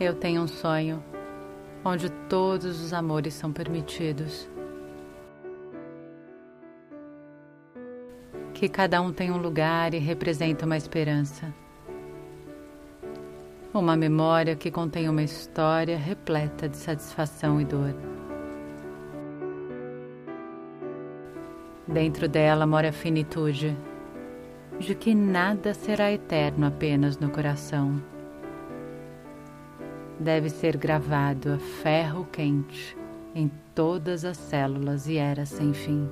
Eu tenho um sonho onde todos os amores são permitidos. Que cada um tem um lugar e representa uma esperança. Uma memória que contém uma história repleta de satisfação e dor. Dentro dela mora a finitude, de que nada será eterno apenas no coração. Deve ser gravado a ferro quente em todas as células e era sem fim.